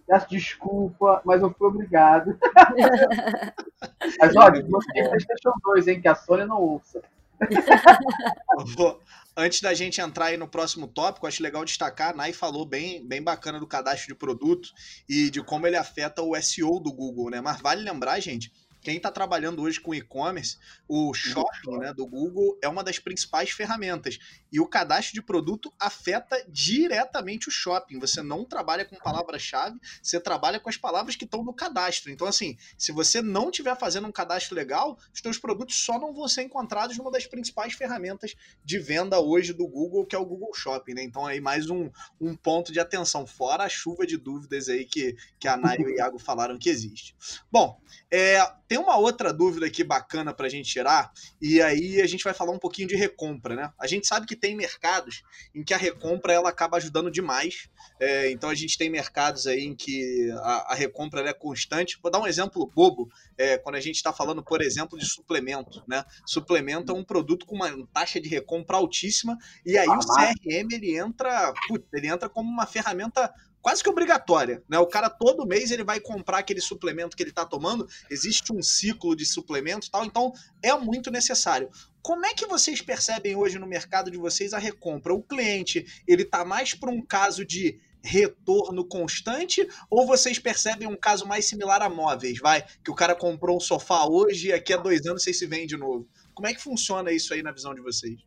S3: Peço desculpa, mas eu fui obrigado. mas olha, vocês deixam dois, hein, que a Sônia não ouça.
S2: Antes da gente entrar aí no próximo tópico, acho legal destacar, a Nai falou bem, bem bacana do cadastro de produto e de como ele afeta o SEO do Google, né? Mas vale lembrar, gente, quem está trabalhando hoje com e-commerce, o shopping né, do Google é uma das principais ferramentas. E o cadastro de produto afeta diretamente o shopping. Você não trabalha com palavra-chave, você trabalha com as palavras que estão no cadastro. Então, assim, se você não estiver fazendo um cadastro legal, os seus produtos só não vão ser encontrados numa das principais ferramentas de venda hoje do Google, que é o Google Shopping. Né? Então, aí mais um, um ponto de atenção, fora a chuva de dúvidas aí que, que a Nai e o Iago falaram que existe. Bom, é, tem uma outra dúvida aqui bacana para a gente tirar, e aí a gente vai falar um pouquinho de recompra, né? A gente sabe que tem mercados em que a recompra ela acaba ajudando demais. É, então a gente tem mercados aí em que a, a recompra é constante. Vou dar um exemplo bobo, é, quando a gente está falando, por exemplo, de suplemento, né? Suplemento é um produto com uma taxa de recompra altíssima, e aí o CRM ele entra, putz, ele entra como uma ferramenta quase que obrigatória, né? O cara todo mês ele vai comprar aquele suplemento que ele está tomando, existe um ciclo de suplementos tal, então é muito necessário. Como é que vocês percebem hoje no mercado de vocês a recompra? O cliente, ele tá mais para um caso de retorno constante ou vocês percebem um caso mais similar a móveis, vai? Que o cara comprou um sofá hoje e aqui a dois anos vocês se vende de novo. Como é que funciona isso aí na visão de vocês?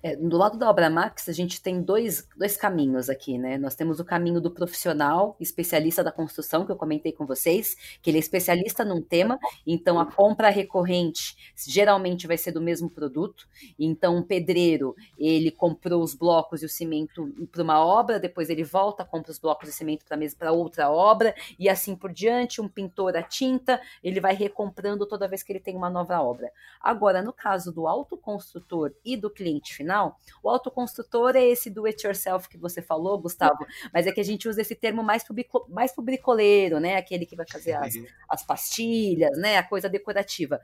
S4: É, do lado da obra Max, a gente tem dois, dois caminhos aqui, né? Nós temos o caminho do profissional, especialista da construção, que eu comentei com vocês, que ele é especialista num tema, então a compra recorrente geralmente vai ser do mesmo produto. Então, um pedreiro, ele comprou os blocos e o cimento para uma obra, depois ele volta, compra os blocos e cimento para outra obra, e assim por diante. Um pintor a tinta, ele vai recomprando toda vez que ele tem uma nova obra. Agora, no caso do autoconstrutor e do cliente final, final. O autoconstrutor é esse do it yourself que você falou, Gustavo, mas é que a gente usa esse termo mais pro, mais pro bricoleiro, né? Aquele que vai fazer as, uhum. as pastilhas, né? A coisa decorativa.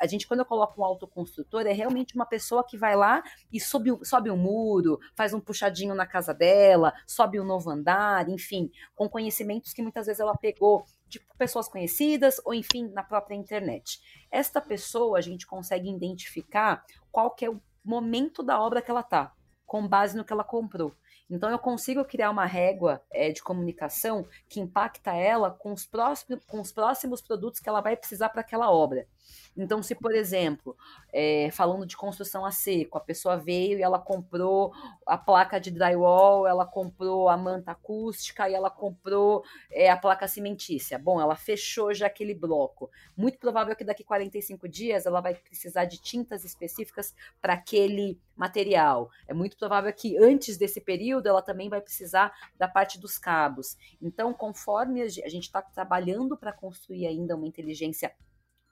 S4: A gente, quando eu coloco um autoconstrutor, é realmente uma pessoa que vai lá e sobe, sobe um muro, faz um puxadinho na casa dela, sobe um novo andar, enfim, com conhecimentos que muitas vezes ela pegou de pessoas conhecidas ou enfim na própria internet. Esta pessoa a gente consegue identificar qual que é o momento da obra que ela tá, com base no que ela comprou. Então eu consigo criar uma régua é, de comunicação que impacta ela com os, próximos, com os próximos produtos que ela vai precisar para aquela obra. Então, se, por exemplo, é, falando de construção a seco, a pessoa veio e ela comprou a placa de drywall, ela comprou a manta acústica e ela comprou é, a placa cimentícia. Bom, ela fechou já aquele bloco. Muito provável que daqui 45 dias ela vai precisar de tintas específicas para aquele material. É muito provável que antes desse período ela também vai precisar da parte dos cabos. Então, conforme a gente está trabalhando para construir ainda uma inteligência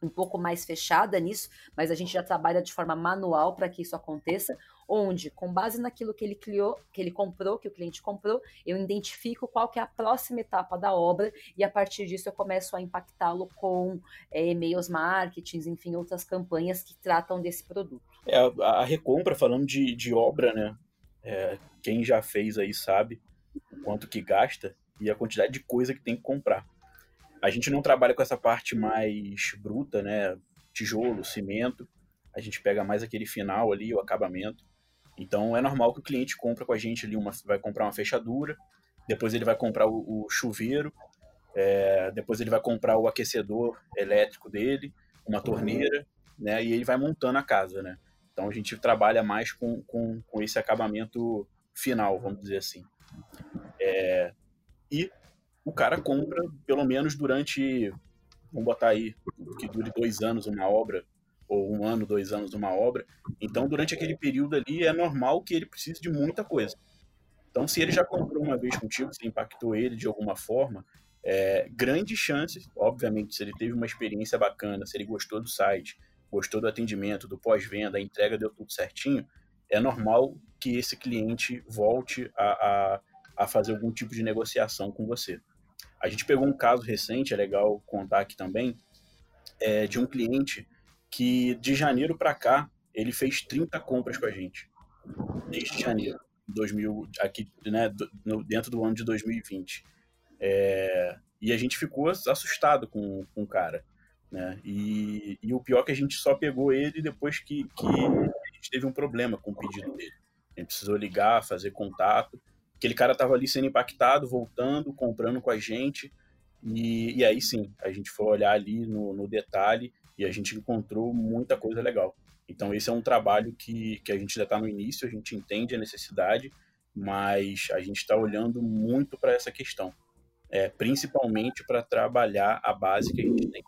S4: um pouco mais fechada nisso, mas a gente já trabalha de forma manual para que isso aconteça, onde, com base naquilo que ele criou, que ele comprou, que o cliente comprou, eu identifico qual que é a próxima etapa da obra e a partir disso eu começo a impactá-lo com é, e-mails marketings, enfim, outras campanhas que tratam desse produto.
S5: É, a recompra, falando de, de obra, né? É, quem já fez aí sabe quanto que gasta e a quantidade de coisa que tem que comprar. A gente não trabalha com essa parte mais bruta, né? Tijolo, cimento. A gente pega mais aquele final ali, o acabamento. Então é normal que o cliente compra com a gente ali, uma, vai comprar uma fechadura, depois ele vai comprar o, o chuveiro, é, depois ele vai comprar o aquecedor elétrico dele, uma torneira, né? E ele vai montando a casa, né? Então a gente trabalha mais com, com, com esse acabamento final, vamos dizer assim. É, e o cara compra pelo menos durante, vamos botar aí, que dure dois anos uma obra, ou um ano, dois anos uma obra. Então, durante aquele período ali, é normal que ele precise de muita coisa. Então, se ele já comprou uma vez contigo, se impactou ele de alguma forma, é, grandes chances, obviamente, se ele teve uma experiência bacana, se ele gostou do site, gostou do atendimento, do pós-venda, a entrega deu tudo certinho, é normal que esse cliente volte a, a, a fazer algum tipo de negociação com você. A gente pegou um caso recente, é legal contar aqui também, é, de um cliente que de janeiro para cá ele fez 30 compras com a gente. Desde janeiro, 2000, aqui, né, dentro do ano de 2020. É, e a gente ficou assustado com, com o cara. Né? E, e o pior é que a gente só pegou ele depois que, que a gente teve um problema com o pedido dele. A gente precisou ligar, fazer contato aquele cara estava ali sendo impactado, voltando, comprando com a gente. E, e aí sim, a gente foi olhar ali no, no, detalhe e a gente encontrou muita coisa legal. Então, esse é um trabalho que, que a gente ainda está no início, a gente entende a necessidade, mas a gente está olhando muito para essa questão, é, principalmente para trabalhar a base que a gente tem.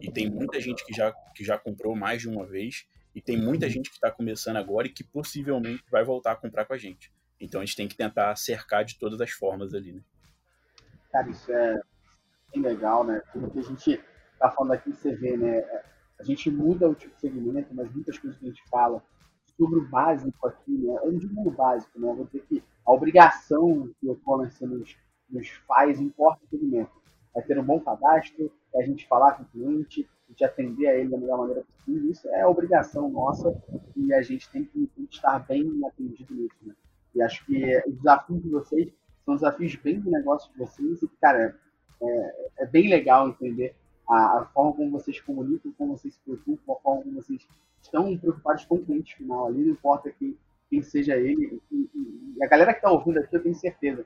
S5: E tem muita gente que já, que já comprou mais de uma vez, e tem muita gente que está começando agora e que possivelmente vai voltar a comprar com a gente. Então a gente tem que tentar cercar de todas as formas ali, né?
S3: Cara, isso é bem legal, né? Porque a gente está falando aqui, você vê, né? A gente muda o tipo de segmento, mas muitas coisas que a gente fala sobre o básico aqui, né? Eu não digo o básico, né? Eu vou dizer que a obrigação que o e-commerce nos, nos faz importa o segmento. É ter um bom cadastro, é a gente falar com o cliente, a gente atender a ele da melhor maneira possível. Isso é obrigação nossa e a gente tem que, tem que estar bem atendido nisso, né? E acho que os desafios de vocês são desafios bem do negócio de vocês e, cara, é, é bem legal entender a, a, forma como vocês comunicam, como vocês se preocupam, a forma como vocês estão preocupados com o cliente final ali, não importa quem, quem seja ele. E, e, e a galera que está ouvindo aqui, eu tenho certeza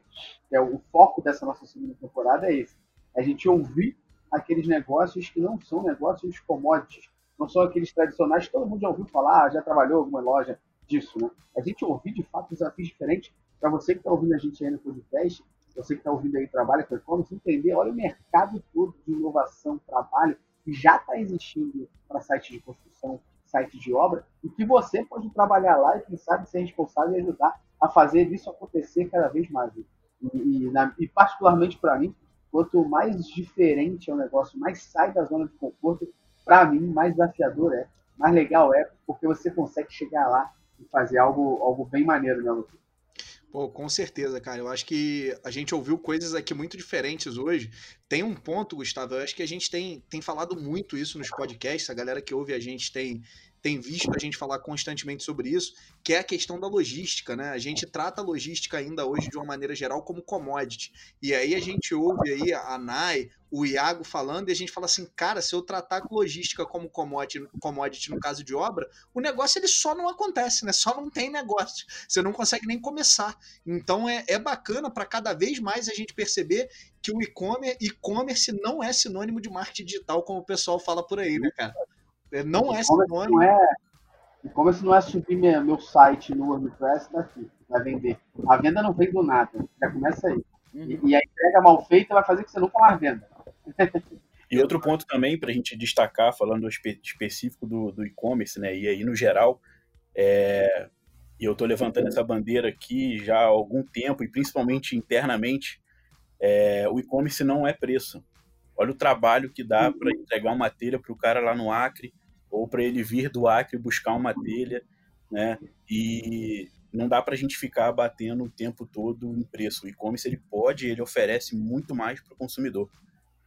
S3: que é, o foco dessa nossa segunda temporada é esse. A gente ouvir aqueles negócios que não são negócios commodities, não são aqueles tradicionais que todo mundo já ouviu falar, ah, já trabalhou em alguma loja disso, né? A gente ouvir, de fato, desafios diferentes para você que está ouvindo a gente aí no podcast, você que está ouvindo aí trabalha com e-commerce, entender, olha o mercado todo de inovação, trabalho, que já está existindo para sites de construção, sites de obra, e que você pode trabalhar lá e, quem sabe, ser responsável e ajudar a fazer isso acontecer cada vez mais. E, e, na, e particularmente para mim, quanto mais diferente é o negócio, mais sai da zona de conforto, para mim, mais desafiador é, mais legal é, porque você consegue chegar lá e fazer algo, algo bem maneiro, né, Lucas?
S2: Pô, com certeza, cara. Eu acho que a gente ouviu coisas aqui muito diferentes hoje. Tem um ponto, Gustavo, eu acho que a gente tem, tem falado muito isso nos podcasts, a galera que ouve a gente tem, tem visto a gente falar constantemente sobre isso, que é a questão da logística, né? A gente trata a logística ainda hoje de uma maneira geral como commodity. E aí a gente ouve aí a NAI, o Iago falando, e a gente fala assim, cara, se eu tratar logística como commodity, commodity no caso de obra, o negócio ele só não acontece, né? Só não tem negócio. Você não consegue nem começar. Então é, é bacana para cada vez mais a gente perceber que o e-commerce não é sinônimo de marketing digital, como o pessoal fala por aí, né, cara? É, não é sinônimo. Não é,
S3: e-commerce não é subir meu, meu site no WordPress daqui, vai vender. A venda não vem do nada, já começa aí. Uhum. E, e, a entrega mal feita vai fazer que você nunca mais venda.
S5: E outro ponto também para a gente destacar, falando espe específico do, do e-commerce, né, e aí no geral, é, e eu estou levantando essa bandeira aqui já há algum tempo, e principalmente internamente, é, o e-commerce não é preço. Olha o trabalho que dá para entregar uma telha para o cara lá no Acre, ou para ele vir do Acre buscar uma telha, né? E não dá para a gente ficar batendo o tempo todo em preço. O e-commerce ele pode, ele oferece muito mais para o consumidor.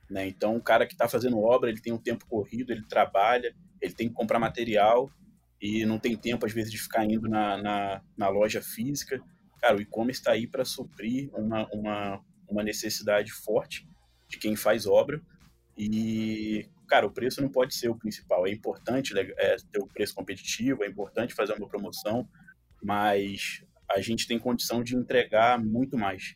S5: Né? Então, o cara que está fazendo obra, ele tem um tempo corrido, ele trabalha, ele tem que comprar material e não tem tempo, às vezes, de ficar indo na, na, na loja física. Cara, o e-commerce está aí para suprir uma, uma, uma necessidade forte de quem faz obra. E, cara, o preço não pode ser o principal. É importante é, ter o preço competitivo, é importante fazer uma promoção, mas a gente tem condição de entregar muito mais.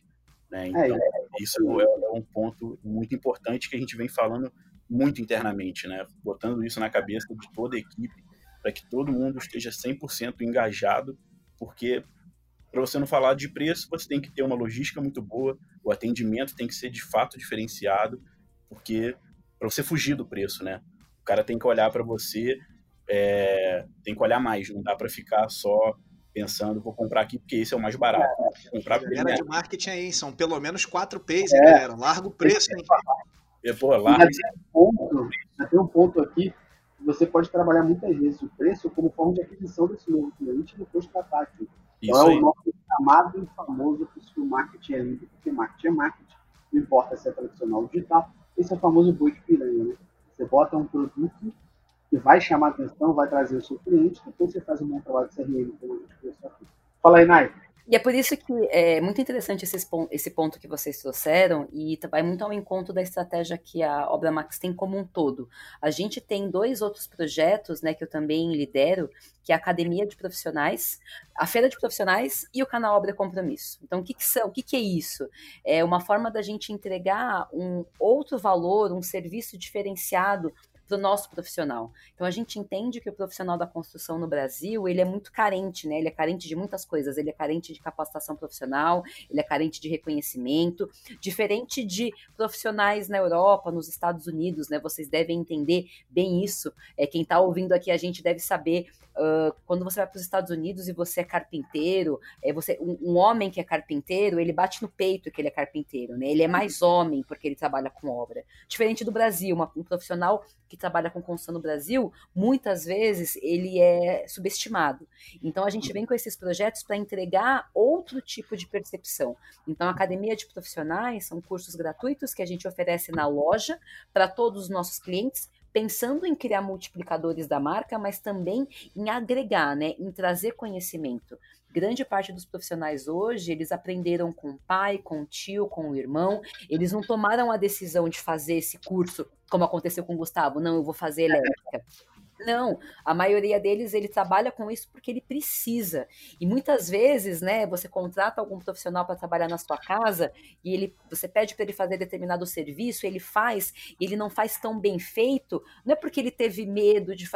S5: Né? É, então, é, isso é, é um ponto muito importante que a gente vem falando muito internamente, né? botando isso na cabeça de toda a equipe, para que todo mundo esteja 100% engajado, porque para você não falar de preço, você tem que ter uma logística muito boa, o atendimento tem que ser de fato diferenciado, porque para você fugir do preço, né? O cara tem que olhar para você, é, tem que olhar mais, não dá para ficar só pensando, vou comprar aqui porque esse é o mais barato. É, comprar
S2: galera de marketing aí, são pelo menos quatro P's, é, galera? Larga o preço, hein?
S3: É, pô, larga. Tem um, ponto, tem um ponto aqui, você pode trabalhar muitas vezes o preço como forma de aquisição desse novo cliente e aqui. Isso então, é o nosso chamado e famoso que o marketing é lindo, porque marketing é marketing, não importa se é tradicional ou digital. Esse é o famoso boi de piranha, né? Você bota um produto que vai chamar atenção, vai trazer o seu cliente, depois você faz um bom trabalho de CRM, como a gente aqui. Fala aí, Nai.
S4: E é por isso que é muito interessante esse, esse ponto que vocês trouxeram e vai muito ao encontro da estratégia que a Obra Max tem como um todo. A gente tem dois outros projetos, né, que eu também lidero, que é a Academia de Profissionais, a Feira de Profissionais e o canal Obra Compromisso. Então, o que, que são? O que, que é isso? É uma forma da gente entregar um outro valor, um serviço diferenciado para o nosso profissional. Então a gente entende que o profissional da construção no Brasil ele é muito carente, né? Ele é carente de muitas coisas. Ele é carente de capacitação profissional, ele é carente de reconhecimento, diferente de profissionais na Europa, nos Estados Unidos, né? Vocês devem entender bem isso. É quem está ouvindo aqui a gente deve saber uh, quando você vai para os Estados Unidos e você é carpinteiro, é você um, um, homem que é carpinteiro, ele bate no peito que ele é carpinteiro, né? Ele é mais homem porque ele trabalha com obra. Diferente do Brasil, uma, um profissional que trabalha com construção no Brasil, muitas vezes ele é subestimado. Então a gente vem com esses projetos para entregar outro tipo de percepção. Então a academia de profissionais são cursos gratuitos que a gente oferece na loja para todos os nossos clientes pensando em criar multiplicadores da marca, mas também em agregar, né, em trazer conhecimento. Grande parte dos profissionais hoje, eles aprenderam com o pai, com o tio, com o irmão, eles não tomaram a decisão de fazer esse curso, como aconteceu com o Gustavo, não, eu vou fazer elétrica. Não, a maioria deles ele trabalha com isso porque ele precisa. E muitas vezes, né, você contrata algum profissional para trabalhar na sua casa e ele você pede para ele fazer determinado serviço, ele faz, ele não faz tão bem feito, não é porque ele teve medo de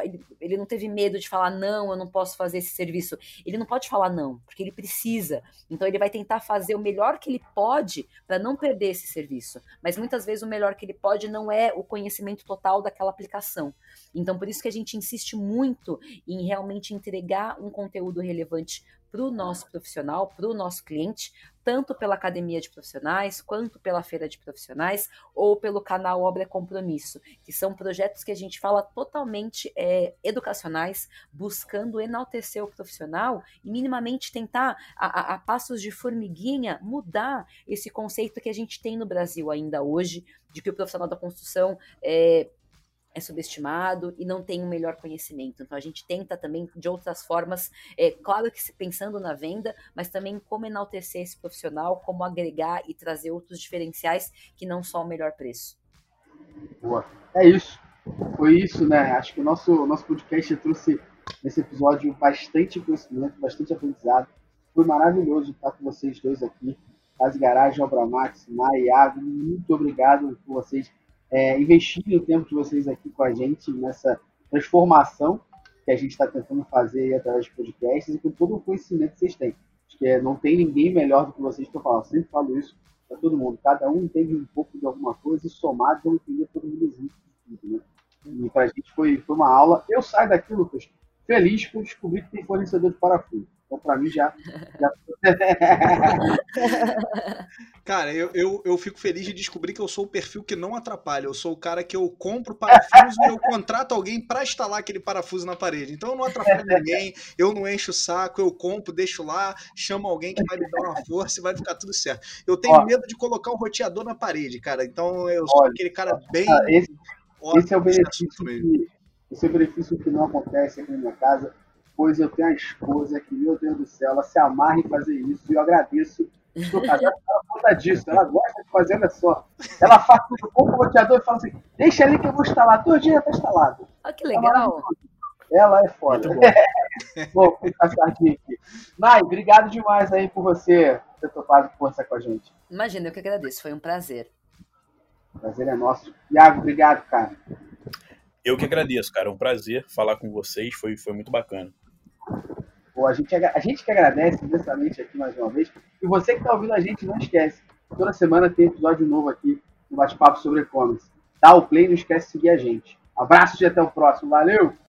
S4: ele não teve medo de falar não, eu não posso fazer esse serviço. Ele não pode falar não, porque ele precisa. Então ele vai tentar fazer o melhor que ele pode para não perder esse serviço. Mas muitas vezes o melhor que ele pode não é o conhecimento total daquela aplicação. Então por isso que a gente gente insiste muito em realmente entregar um conteúdo relevante para o nosso profissional, para o nosso cliente, tanto pela academia de profissionais, quanto pela feira de profissionais, ou pelo canal Obra Compromisso, que são projetos que a gente fala totalmente é, educacionais, buscando enaltecer o profissional e minimamente tentar, a, a, a passos de formiguinha, mudar esse conceito que a gente tem no Brasil ainda hoje, de que o profissional da construção é, é subestimado e não tem um melhor conhecimento. Então a gente tenta também de outras formas, é claro que pensando na venda, mas também como enaltecer esse profissional, como agregar e trazer outros diferenciais que não só o melhor preço.
S3: Boa. É isso. Foi isso, né? Acho que o nosso nosso podcast trouxe nesse episódio bastante conhecimento, bastante aprendizado. Foi maravilhoso estar com vocês dois aqui. Casa Garagem, Obra Max, Mai, Iago, muito obrigado por vocês é, investirem o tempo de vocês aqui com a gente nessa transformação que a gente está tentando fazer através de podcasts e com todo o conhecimento que vocês têm. Acho que é, não tem ninguém melhor do que vocês que eu falo. Eu sempre falo isso para todo mundo. Cada um entende um pouco de alguma coisa e somado vamos entender todo mundo junto. Né? E para a gente foi, foi uma aula. Eu saio daqui, Lucas, feliz por descobrir que tem fornecedor de parafuso. Então, para mim, já. já...
S2: cara, eu, eu, eu fico feliz de descobrir que eu sou o perfil que não atrapalha. Eu sou o cara que eu compro parafuso e eu contrato alguém para instalar aquele parafuso na parede. Então, eu não atrapalho ninguém, eu não encho o saco, eu compro, deixo lá, chamo alguém que vai me dar uma força e vai ficar tudo certo. Eu tenho Ó, medo de colocar um roteador na parede, cara. Então, eu sou olha, aquele cara bem.
S3: Esse, esse é o benefício. Que, esse é o benefício que não acontece aqui na minha casa pois eu tenho a esposa que, meu Deus do céu, ela se amarra em fazer isso e eu agradeço. Estou casado por conta disso, ela gosta de fazer, olha só. Ela faz tudo com o roteador e fala assim: deixa ali que eu vou instalar, dois dias está instalado.
S4: Olha que legal.
S3: Ela é foda. Vou ficar sardinha aqui. Mai, obrigado demais aí por você ter topado conversar com a gente.
S4: Imagina, eu que agradeço, foi um prazer.
S3: O prazer é nosso. Iago, obrigado, cara.
S5: Eu que agradeço, cara. É um prazer falar com vocês, foi, foi muito bacana.
S3: Pô, a, gente, a gente que agradece imensamente aqui mais uma vez. E você que está ouvindo a gente, não esquece. Toda semana tem episódio novo aqui no Bate-Papo sobre E-Commerce. Dá o play, não esquece de seguir a gente. Abraço e até o próximo. Valeu!